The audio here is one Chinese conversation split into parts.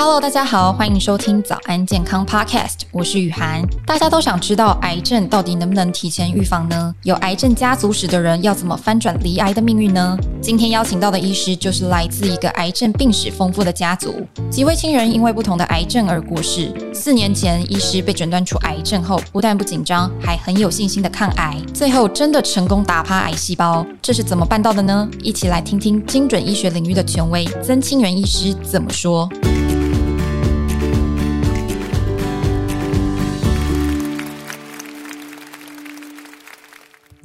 Hello，大家好，欢迎收听早安健康 Podcast，我是雨涵。大家都想知道癌症到底能不能提前预防呢？有癌症家族史的人要怎么翻转罹癌的命运呢？今天邀请到的医师就是来自一个癌症病史丰富的家族，几位亲人因为不同的癌症而过世。四年前，医师被诊断出癌症后，不但不紧张，还很有信心的抗癌，最后真的成功打趴癌细胞，这是怎么办到的呢？一起来听听精准医学领域的权威曾清源医师怎么说。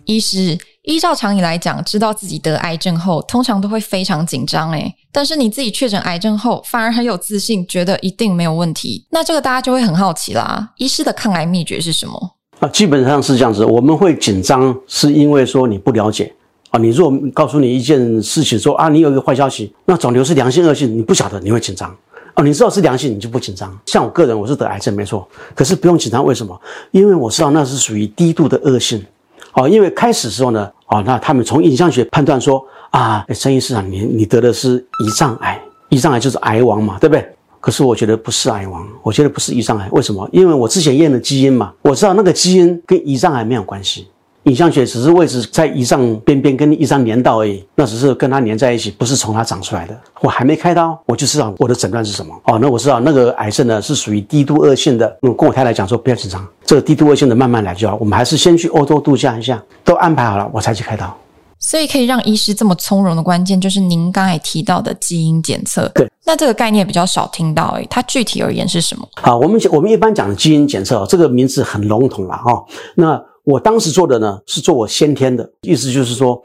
医师，依照常理来讲，知道自己得癌症后，通常都会非常紧张诶。但是你自己确诊癌症后，反而很有自信，觉得一定没有问题。那这个大家就会很好奇啦。医师的抗癌秘诀是什么？啊，基本上是这样子。我们会紧张，是因为说你不了解啊。你如果告诉你一件事情，说啊，你有一个坏消息，那肿瘤是良性恶性，你不晓得，你会紧张。哦，你知道是良性，你就不紧张。像我个人，我是得癌症没错，可是不用紧张。为什么？因为我知道那是属于低度的恶性。哦，因为开始时候呢，哦，那他们从影像学判断说啊，曾医师啊，你你得的是胰脏癌，胰脏癌就是癌王嘛，对不对？可是我觉得不是癌王，我觉得不是胰脏癌，为什么？因为我之前验了基因嘛，我知道那个基因跟胰脏癌没有关系。影像学只是位置在胰脏边边跟胰脏连到而已，那只是跟它连在一起，不是从它长出来的。我还没开刀，我就知道我的诊断是什么。哦，那我知道那个癌症呢是属于低度恶性的。嗯跟我太太讲说不要紧张，这个低度恶性的慢慢来就好。我们还是先去欧洲度假一下，都安排好了我才去开刀。所以可以让医师这么从容的关键就是您刚才提到的基因检测。对，那这个概念比较少听到诶，它具体而言是什么？好，我们我们一般讲的基因检测哦，这个名字很笼统了哈。那我当时做的呢，是做我先天的，意思就是说，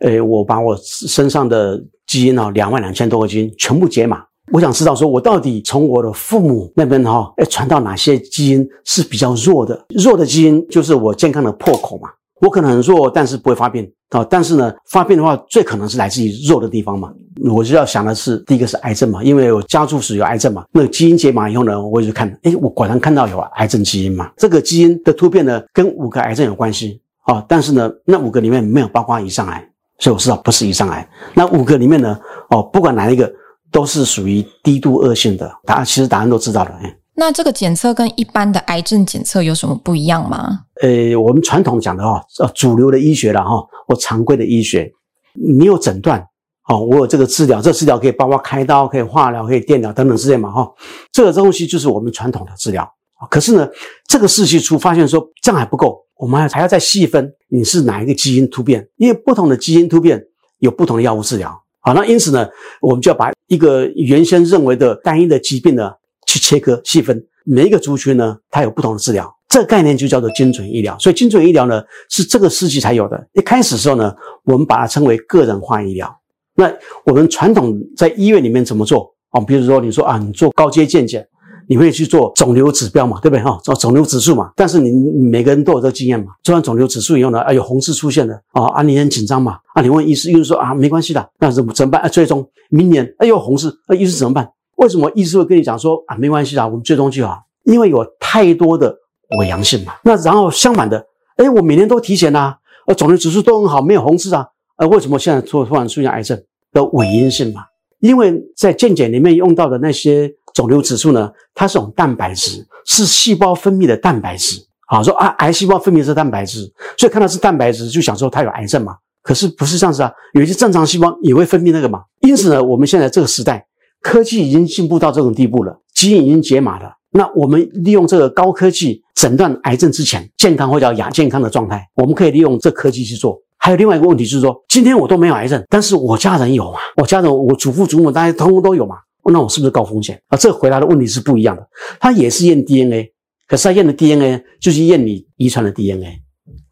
呃，我把我身上的基因啊，两万两千多个基因全部解码。我想知道说，我到底从我的父母那边哈，哎，传到哪些基因是比较弱的？弱的基因就是我健康的破口嘛。我可能很弱，但是不会发病啊。但是呢，发病的话，最可能是来自于弱的地方嘛。我就要想的是，第一个是癌症嘛，因为我家族史有癌症嘛。那基因解码以后呢，我就看，诶，我果然看到有癌症基因嘛。这个基因的突变呢，跟五个癌症有关系啊。但是呢，那五个里面没有包括胰脏癌，所以我知道不是胰脏癌。那五个里面呢，哦，不管哪一个，都是属于低度恶性的。答案其实答案都知道了，诶。那这个检测跟一般的癌症检测有什么不一样吗？呃，我们传统讲的哈，呃，主流的医学了哈，或常规的医学，你有诊断，哦，我有这个治疗，这个治疗可以包括开刀，可以化疗，可以电疗等等之类嘛，哈，这个东西就是我们传统的治疗。可是呢，这个试剂出发现说这样还不够，我们还还要再细分你是哪一个基因突变，因为不同的基因突变有不同的药物治疗。好，那因此呢，我们就要把一个原先认为的单一的疾病呢。去切割细分，每一个族群呢，它有不同的治疗，这个概念就叫做精准医疗。所以精准医疗呢，是这个世纪才有的。一开始的时候呢，我们把它称为个人化医疗。那我们传统在医院里面怎么做啊？比如说你说啊，你做高阶健检，你会去做肿瘤指标嘛，对不对哈？做肿瘤指数嘛。但是你每个人都有这个经验嘛。做完肿瘤指数以后呢，啊有红字出现了啊，啊你很紧张嘛。啊你问医师，医生说啊没关系的，那怎么怎么办？啊最终明年哎有红字，啊医师怎么办？为什么医师会跟你讲说啊，没关系啦，我们追踪就好？因为有太多的伪阳性嘛。那然后相反的，哎，我每年都体检呐，呃，肿瘤指数都很好，没有红字啊，呃，为什么现在突突然出现癌症的伪阴性嘛？因为在健检里面用到的那些肿瘤指数呢，它是种蛋白质，是细胞分泌的蛋白质。好，说啊，癌细胞分泌是蛋白质，所以看到是蛋白质就想说它有癌症嘛。可是不是这样子啊，有一些正常细胞也会分泌那个嘛。因此呢，我们现在这个时代。科技已经进步到这种地步了，基因已经解码了。那我们利用这个高科技诊断癌症之前健康或者亚健康的状态，我们可以利用这科技去做。还有另外一个问题就是说，今天我都没有癌症，但是我家人有嘛？我家人，我祖父祖母大家通通都有嘛？那我是不是高风险啊？这回答的问题是不一样的。他也是验 DNA，可是他验的 DNA 就是验你遗传的 DNA。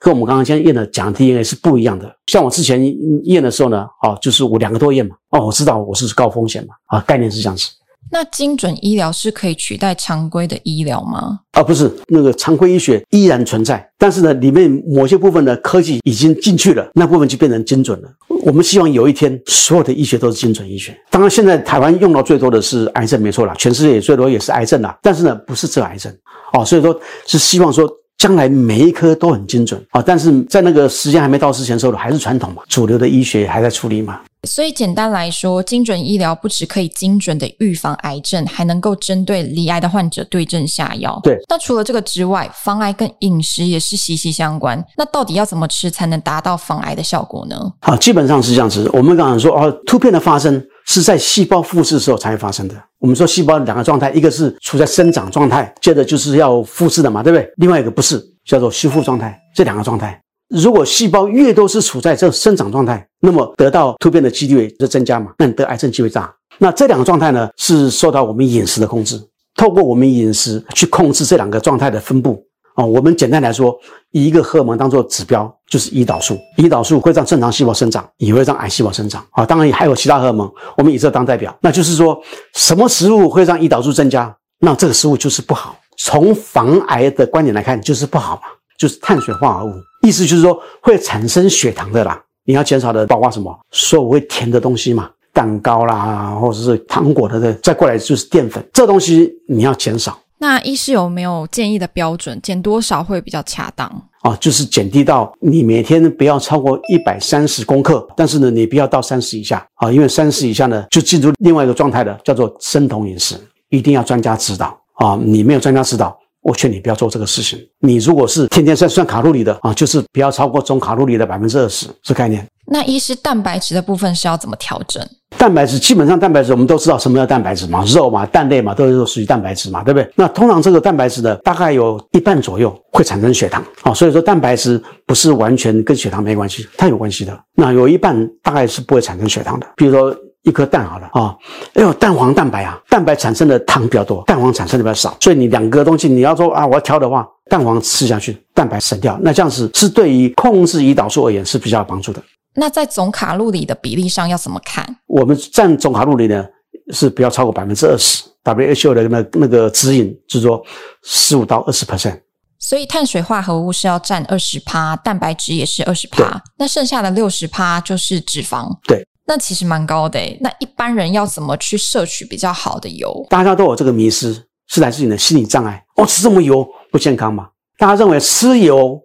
跟我们刚刚先验的讲的 DNA 是不一样的。像我之前验的时候呢，哦，就是我两个都验嘛，哦，我知道我是高风险嘛，啊，概念是这样子。那精准医疗是可以取代常规的医疗吗？啊，不是，那个常规医学依然存在，但是呢，里面某些部分的科技已经进去了，那部分就变成精准了。我们希望有一天所有的医学都是精准医学。当然，现在台湾用到最多的是癌症，没错啦，全世界最多也是癌症啦，但是呢，不是这癌症，哦，所以说是希望说。将来每一科都很精准啊，但是在那个时间还没到之前，时候还是传统嘛，主流的医学还在处理嘛。所以简单来说，精准医疗不只可以精准的预防癌症，还能够针对离癌的患者对症下药。对。那除了这个之外，防癌跟饮食也是息息相关。那到底要怎么吃才能达到防癌的效果呢？好，基本上是这样子。我们刚刚说哦，突变的发生是在细胞复制的时候才会发生的。我们说细胞两个状态，一个是处在生长状态，接着就是要复制的嘛，对不对？另外一个不是，叫做修复状态。这两个状态。如果细胞越多是处在这生长状态，那么得到突变的几率就增加嘛，那你得癌症机会大。那这两个状态呢，是受到我们饮食的控制，透过我们饮食去控制这两个状态的分布啊。我们简单来说，以一个荷尔蒙当做指标，就是胰岛素。胰岛素会让正常细胞生长，也会让癌细胞生长啊。当然还有其他荷尔蒙，我们以这当代表。那就是说，什么食物会让胰岛素增加？那这个食物就是不好。从防癌的观点来看，就是不好嘛，就是碳水化合物。意思就是说，会产生血糖的啦，你要减少的包括什么？所谓甜的东西嘛，蛋糕啦，或者是糖果的，再过来就是淀粉，这东西你要减少。那医师有没有建议的标准？减多少会比较恰当？啊，就是减低到你每天不要超过一百三十公克，但是呢，你不要到三十以下啊，因为三十以下呢，就进入另外一个状态了，叫做生酮饮食，一定要专家指导啊，你没有专家指导。我劝你不要做这个事情。你如果是天天算算卡路里的啊，就是不要超过总卡路里的百分之二十，这概念。那医师蛋白质的部分是要怎么调整？蛋白质基本上蛋白质我们都知道什么叫蛋白质嘛，肉嘛、蛋类嘛，都是属于蛋白质嘛，对不对？那通常这个蛋白质呢，大概有一半左右会产生血糖啊，所以说蛋白质不是完全跟血糖没关系，它有关系的。那有一半大概是不会产生血糖的，比如说。一颗蛋好了啊，哎呦，蛋黄蛋白啊，蛋白产生的糖比较多，蛋黄产生的比较少，所以你两个东西你要说啊，我要挑的话，蛋黄吃下去，蛋白省掉，那这样子是对于控制胰岛素而言是比较有帮助的。那在总卡路里的比例上要怎么看？我们占总卡路里呢是不要超过百分之二十，WHO 的那那个指引就是说十五到二十 percent。所以碳水化合物是要占二十趴，蛋白质也是二十趴，那剩下的六十趴就是脂肪。对。那其实蛮高的诶，那一般人要怎么去摄取比较好的油？大家都有这个迷失，是来自你的心理障碍。哦，吃这么油不健康嘛？大家认为吃油。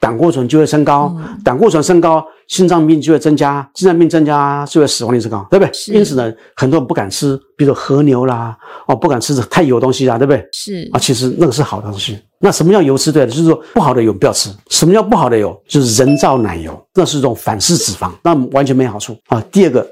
胆固醇就会升高，胆固醇升高，心脏病就会增加，心脏病增加就会死亡率升高，对不对？因此呢，很多人不敢吃，比如说和牛啦，哦，不敢吃太油东西啦，对不对？是啊，其实那个是好的东西。那什么叫油吃对了？就是说不好的油不要吃。什么叫不好的油？就是人造奶油，那是一种反式脂肪，那完全没好处啊。第二个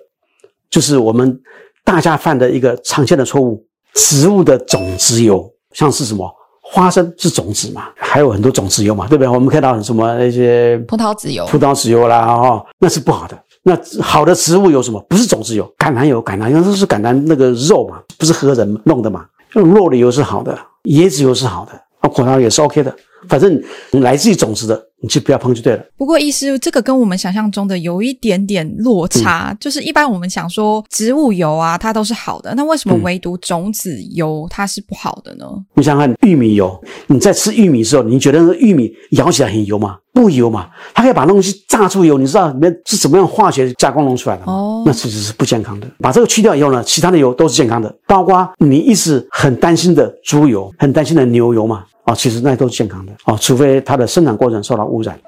就是我们大家犯的一个常见的错误，植物的种子油，像是什么？花生是种子嘛，还有很多种子油嘛，对不对？我们看到什么那些葡萄籽油、葡萄籽油啦，哦，那是不好的。那好的植物有什么？不是种子油，橄榄油，橄榄油都是橄榄那个肉嘛，不是喝人弄的嘛。用肉的油是好的，椰子油是好的，啊，果糖也是 OK 的。反正来自于种子的，你就不要碰就对了。不过，医师，这个跟我们想象中的有一点点落差。嗯、就是一般我们想说植物油啊，它都是好的，那为什么唯独种子油它是不好的呢？嗯、你想想看，玉米油，你在吃玉米的时候，你觉得那个玉米咬起来很油吗？不油嘛，它可以把东西榨出油，你知道里面是怎么样化学加工弄出来的吗？哦，那其实是不健康的。把这个去掉以后呢，其他的油都是健康的，包括你一直很担心的猪油，很担心的牛油嘛。啊，其实那都是健康的啊，除非它的生产过程受到污染。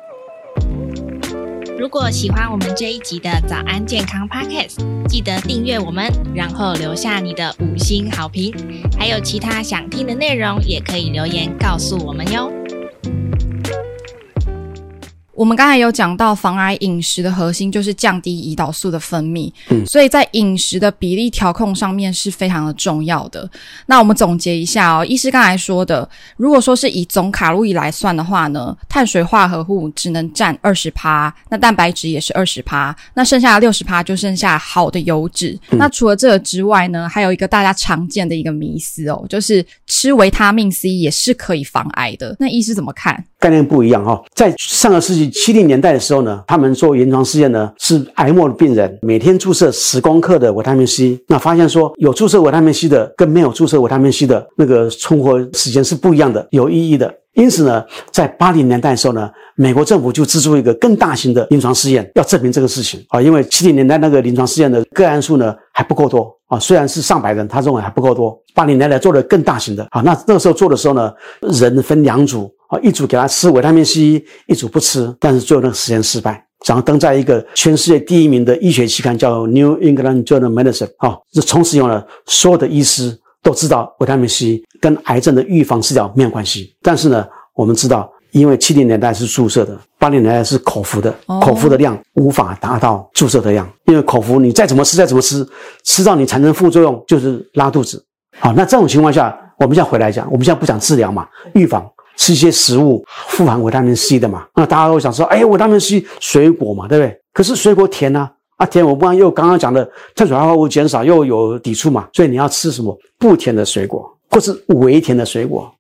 如果喜欢我们这一集的早安健康 Podcast，记得订阅我们，然后留下你的五星好评。还有其他想听的内容，也可以留言告诉我们哟。我们刚才有讲到，防癌饮食的核心就是降低胰岛素的分泌，嗯，所以在饮食的比例调控上面是非常的重要的。那我们总结一下哦，医师刚才说的，如果说是以总卡路里来算的话呢，碳水化合物只能占二十趴，那蛋白质也是二十趴，那剩下的六十趴就剩下好的油脂。嗯。那除了这个之外呢，还有一个大家常见的一个迷思哦，就是吃维他命 C 也是可以防癌的。那医师怎么看？概念不一样哈，在上个世纪七零年代的时候呢，他们做临床试验呢，是癌末的病人每天注射十公克的维他命 C，那发现说有注射维他命 C 的跟没有注射维他命 C 的那个存活时间是不一样的，有意义的。因此呢，在八零年代的时候呢，美国政府就资助一个更大型的临床试验，要证明这个事情啊。因为七零年代那个临床试验的个案数呢还不够多啊，虽然是上百人，他认为还不够多。八零年代做的更大型的啊，那那个时候做的时候呢，人分两组啊，一组给他吃维他命 C，一组不吃，但是最后那个实验失败然后登在一个全世界第一名的医学期刊，叫《New England Journal of Medicine》啊，这从此以后呢，所有的医师都知道维他命 C 跟癌症的预防治疗没有关系。但是呢，我们知道，因为七零年代是注射的，八零年代是口服的，口服的量无法达到注射的量，因为口服你再怎么吃再怎么吃，吃到你产生副作用就是拉肚子。好，那这种情况下，我们现在回来讲，我们现在不讲治疗嘛，预防。吃一些食物富含维他命 C 的嘛，那大家都想说，哎，维他命 C 水果嘛，对不对？可是水果甜呐，啊甜，我不然又刚刚讲的碳水化合物减少又有抵触嘛，所以你要吃什么不甜的水果，或是微甜的水果。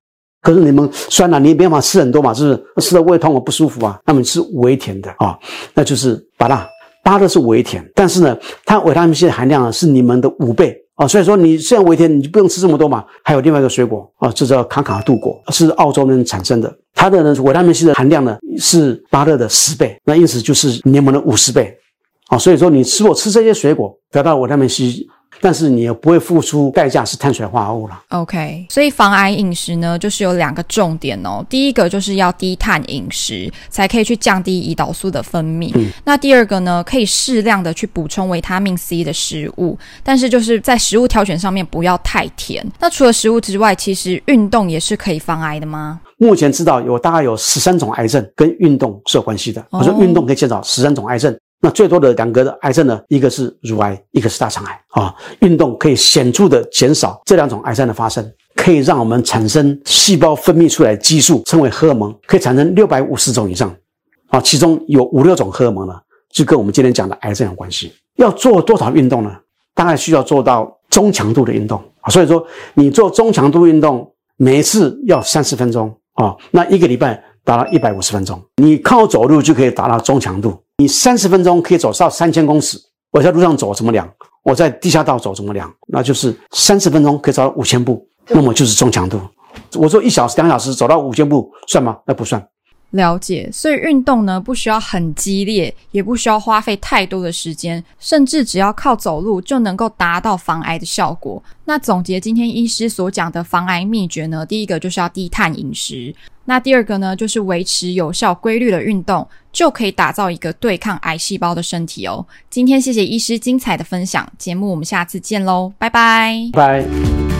可是你们酸了，你也没办法吃很多嘛，是不是？吃的胃痛我不舒服啊，那么你吃微甜的啊，那就是芭乐，芭乐是微甜，但是呢，它维他命 C 的含量呢是你们的五倍。啊，所以说你虽然微甜，你就不用吃这么多嘛。还有另外一个水果啊，这叫卡卡杜果，是澳洲人产生的，它的呢维他命 C 的含量呢是芭乐的十倍，那因此就是柠檬的五十倍。啊，所以说你吃我吃这些水果得到维他命 C。但是你也不会付出代价，是碳水化合物了。OK，所以防癌饮食呢，就是有两个重点哦。第一个就是要低碳饮食，才可以去降低胰岛素的分泌。嗯，那第二个呢，可以适量的去补充维他命 C 的食物，但是就是在食物挑选上面不要太甜。那除了食物之外，其实运动也是可以防癌的吗？目前知道有大概有十三种癌症跟运动是有关系的。我说运动可以减少十三种癌症。那最多的两个的癌症呢，一个是乳癌，一个是大肠癌啊。运动可以显著的减少这两种癌症的发生，可以让我们产生细胞分泌出来的激素，称为荷尔蒙，可以产生六百五十种以上啊。其中有五六种荷尔蒙呢，就跟我们今天讲的癌症有关系。要做多少运动呢？大概需要做到中强度的运动啊。所以说，你做中强度运动，每次要三十分钟啊，那一个礼拜达到一百五十分钟，你靠走路就可以达到中强度。你三十分钟可以走到三千公尺，我在路上走怎么量？我在地下道走怎么量？那就是三十分钟可以走到五千步，那么就是中强度。我说一小时、两小时走到五千步算吗？那不算。了解，所以运动呢，不需要很激烈，也不需要花费太多的时间，甚至只要靠走路就能够达到防癌的效果。那总结今天医师所讲的防癌秘诀呢，第一个就是要低碳饮食，那第二个呢就是维持有效规律的运动，就可以打造一个对抗癌细胞的身体哦。今天谢谢医师精彩的分享，节目我们下次见喽，拜拜，拜。